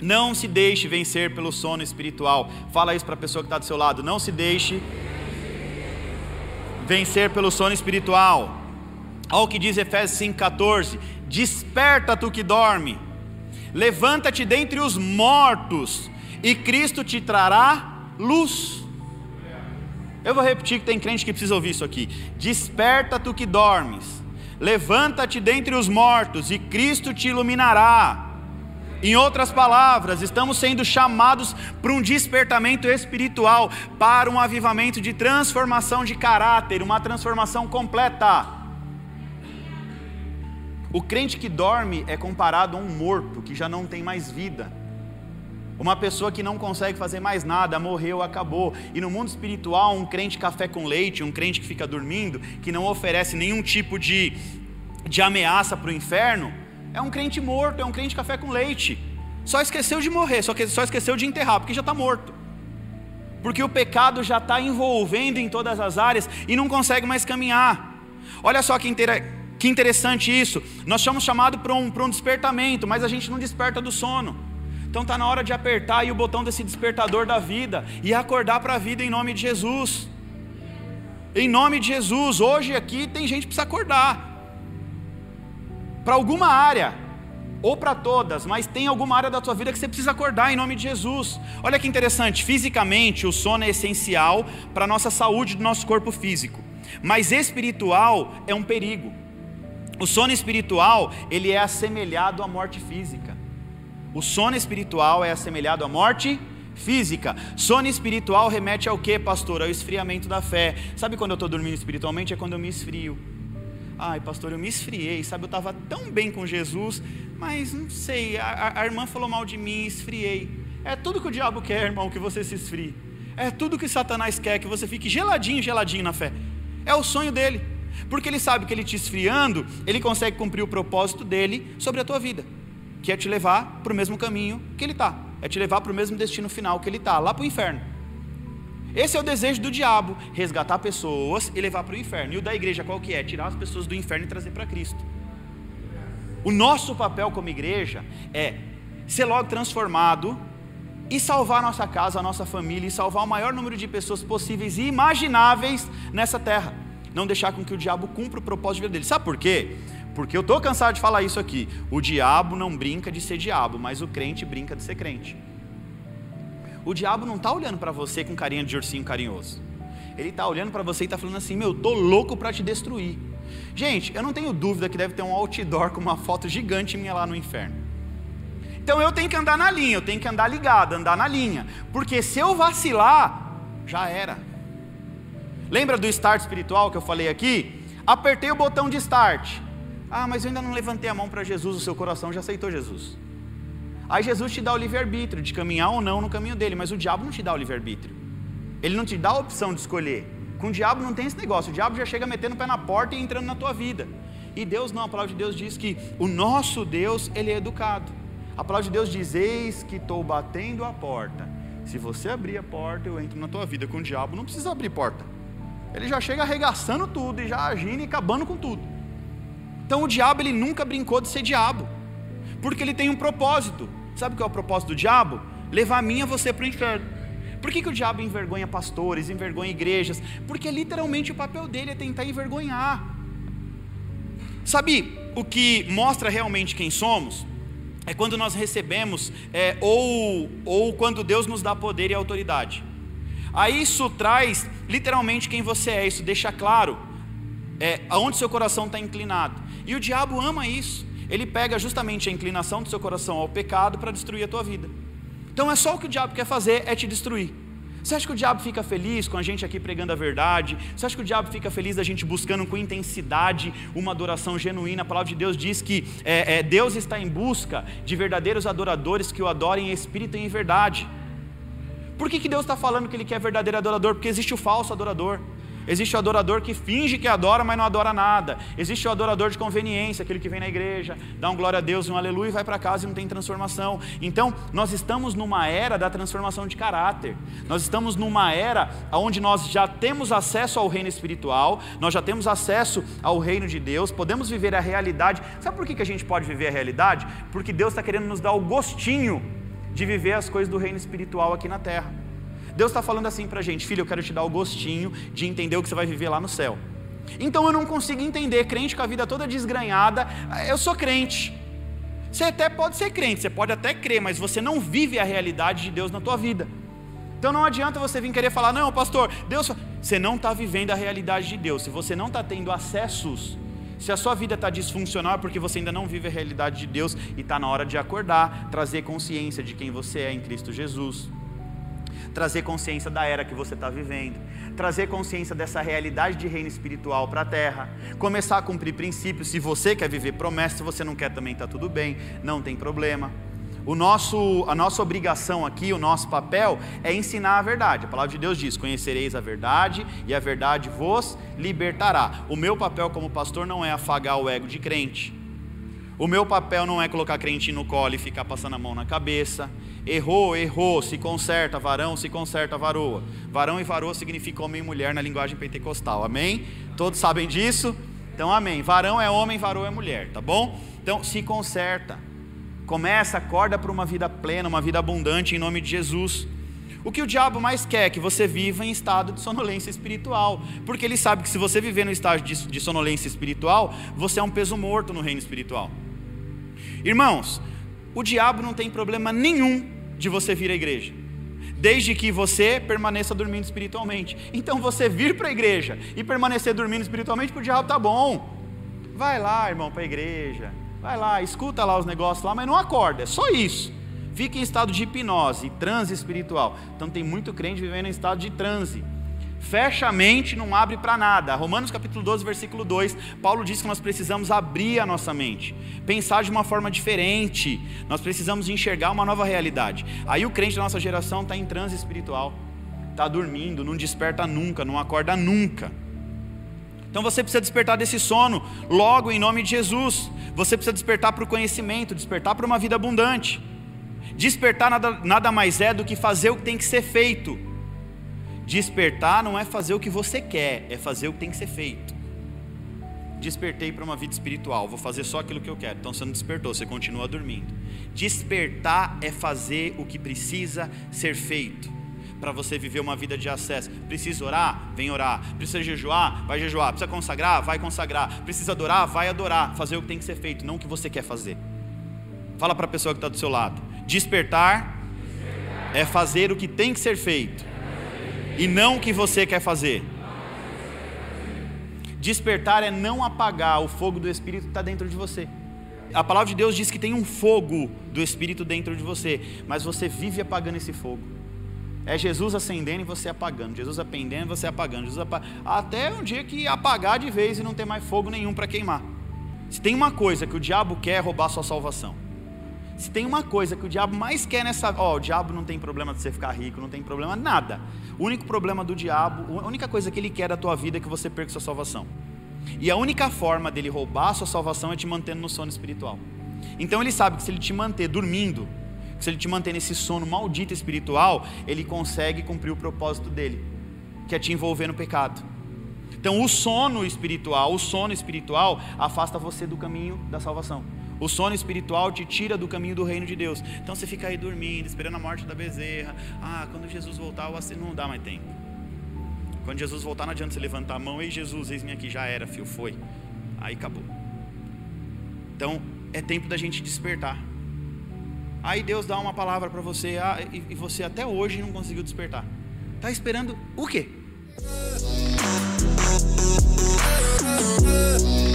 Não se deixe vencer pelo sono espiritual. Fala isso para a pessoa que está do seu lado. Não se deixe vencer pelo sono espiritual. Olha o que diz Efésios 5,14: Desperta tu que dorme, levanta-te dentre os mortos, e Cristo te trará luz. Eu vou repetir que tem crente que precisa ouvir isso aqui. Desperta tu que dormes, levanta-te dentre os mortos, e Cristo te iluminará. Em outras palavras, estamos sendo chamados para um despertamento espiritual, para um avivamento de transformação de caráter, uma transformação completa. O crente que dorme é comparado a um morto que já não tem mais vida. Uma pessoa que não consegue fazer mais nada, morreu, acabou. E no mundo espiritual, um crente café com leite, um crente que fica dormindo, que não oferece nenhum tipo de, de ameaça para o inferno, é um crente morto, é um crente café com leite. Só esqueceu de morrer, só, que, só esqueceu de enterrar, porque já está morto. Porque o pecado já está envolvendo em todas as áreas e não consegue mais caminhar. Olha só que, inter... que interessante isso. Nós somos chamados para um, um despertamento, mas a gente não desperta do sono. Então está na hora de apertar aí o botão desse despertador da vida e acordar para a vida em nome de Jesus. Em nome de Jesus, hoje aqui tem gente que precisa acordar para alguma área, ou para todas, mas tem alguma área da tua vida que você precisa acordar em nome de Jesus. Olha que interessante, fisicamente o sono é essencial para a nossa saúde do nosso corpo físico, mas espiritual é um perigo. O sono espiritual, ele é assemelhado à morte física. O sono espiritual é assemelhado à morte física. Sono espiritual remete ao que, pastor? Ao esfriamento da fé. Sabe quando eu estou dormindo espiritualmente? É quando eu me esfrio. Ai, pastor, eu me esfriei, sabe? Eu estava tão bem com Jesus, mas não sei, a, a, irmã falou mal de mim, esfriei. É tudo que o diabo quer, irmão, que você se esfrie. É tudo que Satanás quer, que você fique geladinho, geladinho na fé. É o sonho dele. Porque ele sabe que ele te esfriando, ele consegue cumprir o propósito dele sobre a tua vida, que é te levar para o mesmo caminho que ele está, é te levar para o mesmo destino final que ele está, lá para o inferno. Esse é o desejo do diabo: resgatar pessoas e levar para o inferno. E o da igreja qual que é? Tirar as pessoas do inferno e trazer para Cristo. O nosso papel como igreja é ser logo transformado e salvar a nossa casa, a nossa família e salvar o maior número de pessoas possíveis e imagináveis nessa terra. Não deixar com que o diabo cumpra o propósito de vida dele. Sabe por quê? Porque eu estou cansado de falar isso aqui. O diabo não brinca de ser diabo, mas o crente brinca de ser crente. O diabo não está olhando para você com carinha de ursinho carinhoso. Ele está olhando para você e está falando assim: Meu, tô louco para te destruir. Gente, eu não tenho dúvida que deve ter um outdoor com uma foto gigante minha lá no inferno. Então eu tenho que andar na linha, eu tenho que andar ligado, andar na linha. Porque se eu vacilar, já era. Lembra do start espiritual que eu falei aqui? Apertei o botão de start. Ah, mas eu ainda não levantei a mão para Jesus, o seu coração já aceitou Jesus. Aí Jesus te dá o livre-arbítrio de caminhar ou não no caminho dele, mas o diabo não te dá o livre-arbítrio. Ele não te dá a opção de escolher. Com o diabo não tem esse negócio. O diabo já chega metendo o pé na porta e entrando na tua vida. E Deus não, a palavra de Deus diz que o nosso Deus, ele é educado. A palavra de Deus diz: Eis que estou batendo a porta. Se você abrir a porta, eu entro na tua vida. Com o diabo não precisa abrir porta. Ele já chega arregaçando tudo e já agindo e acabando com tudo. Então o diabo ele nunca brincou de ser diabo, porque ele tem um propósito. Sabe qual é o propósito do diabo? Levar a e você para o inferno. Por que, que o diabo envergonha pastores, envergonha igrejas? Porque literalmente o papel dele é tentar envergonhar. Sabe o que mostra realmente quem somos? É quando nós recebemos, é, ou, ou quando Deus nos dá poder e autoridade. Aí isso traz literalmente quem você é, isso deixa claro é, aonde seu coração está inclinado. E o diabo ama isso ele pega justamente a inclinação do seu coração ao pecado para destruir a tua vida. Então é só o que o diabo quer fazer, é te destruir. Você acha que o diabo fica feliz com a gente aqui pregando a verdade? Você acha que o diabo fica feliz da gente buscando com intensidade uma adoração genuína? A palavra de Deus diz que é, é, Deus está em busca de verdadeiros adoradores que o adorem em espírito e em verdade. Por que, que Deus está falando que Ele quer verdadeiro adorador? Porque existe o falso adorador. Existe o adorador que finge que adora, mas não adora nada. Existe o adorador de conveniência, aquele que vem na igreja, dá um glória a Deus, um aleluia e vai para casa e não tem transformação. Então, nós estamos numa era da transformação de caráter. Nós estamos numa era onde nós já temos acesso ao reino espiritual, nós já temos acesso ao reino de Deus, podemos viver a realidade. Sabe por que a gente pode viver a realidade? Porque Deus está querendo nos dar o gostinho de viver as coisas do reino espiritual aqui na terra. Deus está falando assim para a gente, filho, eu quero te dar o gostinho de entender o que você vai viver lá no céu. Então eu não consigo entender, crente com a vida toda desgranhada, eu sou crente. Você até pode ser crente, você pode até crer, mas você não vive a realidade de Deus na tua vida. Então não adianta você vir querer falar, não, pastor, Deus. Você não está vivendo a realidade de Deus. Se você não está tendo acessos, se a sua vida está disfuncional é porque você ainda não vive a realidade de Deus e está na hora de acordar, trazer consciência de quem você é em Cristo Jesus, trazer consciência da era que você está vivendo, trazer consciência dessa realidade de reino espiritual para a terra, começar a cumprir princípios. Se você quer viver promessa, se você não quer também está tudo bem, não tem problema. O nosso, a nossa obrigação aqui, o nosso papel é ensinar a verdade. A palavra de Deus diz: Conhecereis a verdade e a verdade vos libertará. O meu papel como pastor não é afagar o ego de crente. O meu papel não é colocar crente no colo e ficar passando a mão na cabeça. Errou, errou, se conserta, varão, se conserta, varoa. Varão e varoa significa homem e mulher na linguagem pentecostal, amém? Todos sabem disso? Então, amém. Varão é homem, varoa é mulher, tá bom? Então, se conserta. Começa, acorda para uma vida plena, uma vida abundante em nome de Jesus. O que o diabo mais quer é que você viva em estado de sonolência espiritual, porque ele sabe que se você viver no estágio de, de sonolência espiritual, você é um peso morto no reino espiritual. Irmãos, o diabo não tem problema nenhum de você vir à igreja, desde que você permaneça dormindo espiritualmente. Então, você vir para a igreja e permanecer dormindo espiritualmente, para o diabo tá bom. Vai lá, irmão, para a igreja Vai lá, escuta lá os negócios lá, mas não acorda, é só isso. Fica em estado de hipnose, transe espiritual. Então tem muito crente vivendo em estado de transe. Fecha a mente, não abre para nada. Romanos capítulo 12, versículo 2, Paulo diz que nós precisamos abrir a nossa mente, pensar de uma forma diferente. Nós precisamos enxergar uma nova realidade. Aí o crente da nossa geração está em transe espiritual, está dormindo, não desperta nunca, não acorda nunca. Então você precisa despertar desse sono logo em nome de Jesus. Você precisa despertar para o conhecimento, despertar para uma vida abundante. Despertar nada, nada mais é do que fazer o que tem que ser feito. Despertar não é fazer o que você quer, é fazer o que tem que ser feito. Despertei para uma vida espiritual, vou fazer só aquilo que eu quero. Então você não despertou, você continua dormindo. Despertar é fazer o que precisa ser feito para você viver uma vida de acesso. Precisa orar? Vem orar. Precisa jejuar? Vai jejuar. Precisa consagrar? Vai consagrar. Precisa adorar? Vai adorar. Fazer o que tem que ser feito, não o que você quer fazer. Fala para a pessoa que está do seu lado. Despertar, Despertar é fazer o que tem que ser feito e não o que você quer fazer. Despertar é não apagar o fogo do Espírito que está dentro de você. A palavra de Deus diz que tem um fogo do Espírito dentro de você, mas você vive apagando esse fogo. É Jesus acendendo e você apagando, Jesus apendendo e você apagando, Jesus apag... até um dia que apagar de vez e não ter mais fogo nenhum para queimar. Se tem uma coisa que o diabo quer é roubar a sua salvação. Se tem uma coisa que o diabo mais quer nessa, ó, o diabo não tem problema de você ficar rico, não tem problema nada. O único problema do diabo, a única coisa que ele quer da tua vida é que você perca sua salvação. E a única forma dele roubar a sua salvação é te mantendo no sono espiritual. Então ele sabe que se ele te manter dormindo, se ele te manter nesse sono maldito espiritual, ele consegue cumprir o propósito dele, que é te envolver no pecado. Então, o sono espiritual, o sono espiritual afasta você do caminho da salvação. O sono espiritual te tira do caminho do reino de Deus. Então você fica aí dormindo, esperando a morte da bezerra. Ah, quando Jesus voltar, você não dá mais tempo. Quando Jesus voltar, não adianta você levantar a mão. Ei, Jesus, eis-me aqui, já era, filho, foi. Aí acabou. Então, é tempo da gente despertar. Aí Deus dá uma palavra para você ah, e, e você até hoje não conseguiu despertar. Está esperando o quê? good.